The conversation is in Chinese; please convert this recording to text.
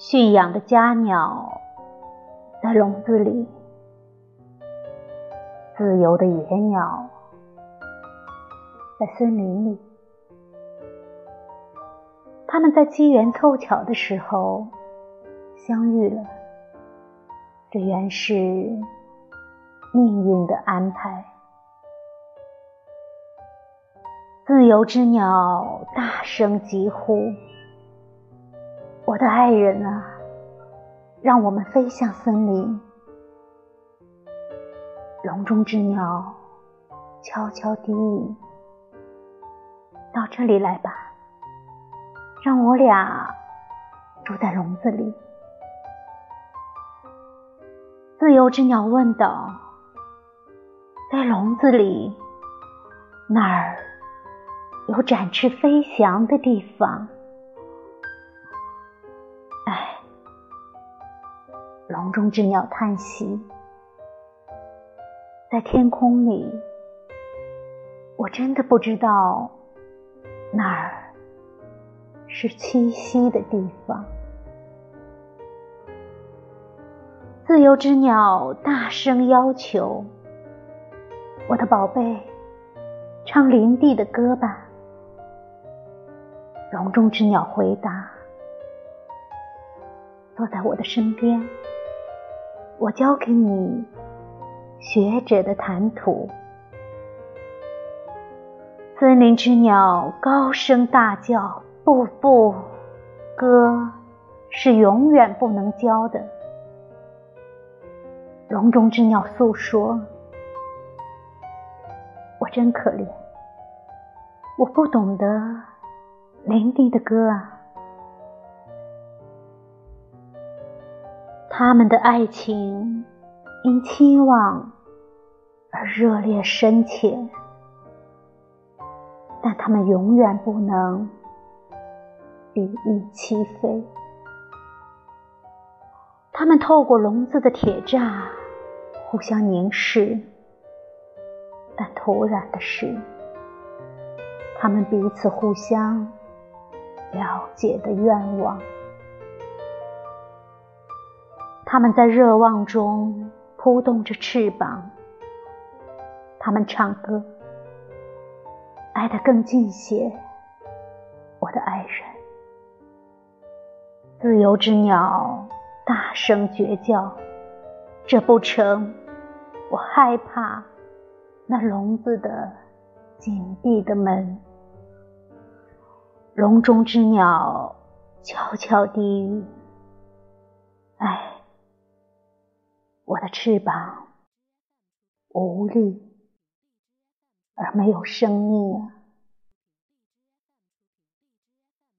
驯养的家鸟在笼子里，自由的野鸟在森林里。他们在机缘凑巧的时候相遇了，这原是命运的安排。自由之鸟大声疾呼。我的爱人啊，让我们飞向森林。笼中之鸟悄悄低语：“到这里来吧，让我俩住在笼子里。”自由之鸟问道：“在笼子里，哪儿有展翅飞翔的地方？”笼中之鸟叹息，在天空里，我真的不知道哪儿是栖息的地方。自由之鸟大声要求：“我的宝贝，唱林地的歌吧。”笼中之鸟回答：“坐在我的身边。”我教给你学者的谈吐。森林之鸟高声大叫：“不不，歌是永远不能教的。”笼中之鸟诉说：“我真可怜，我不懂得林地的歌啊。”他们的爱情因期望而热烈深切，但他们永远不能比翼齐飞。他们透过笼子的铁栅互相凝视，但突然的是，他们彼此互相了解的愿望。他们在热望中扑动着翅膀，他们唱歌，爱得更近些，我的爱人。自由之鸟大声绝叫：“这不成！我害怕那笼子的紧闭的门。”笼中之鸟悄悄低语：“唉。”我的翅膀无力而没有生命！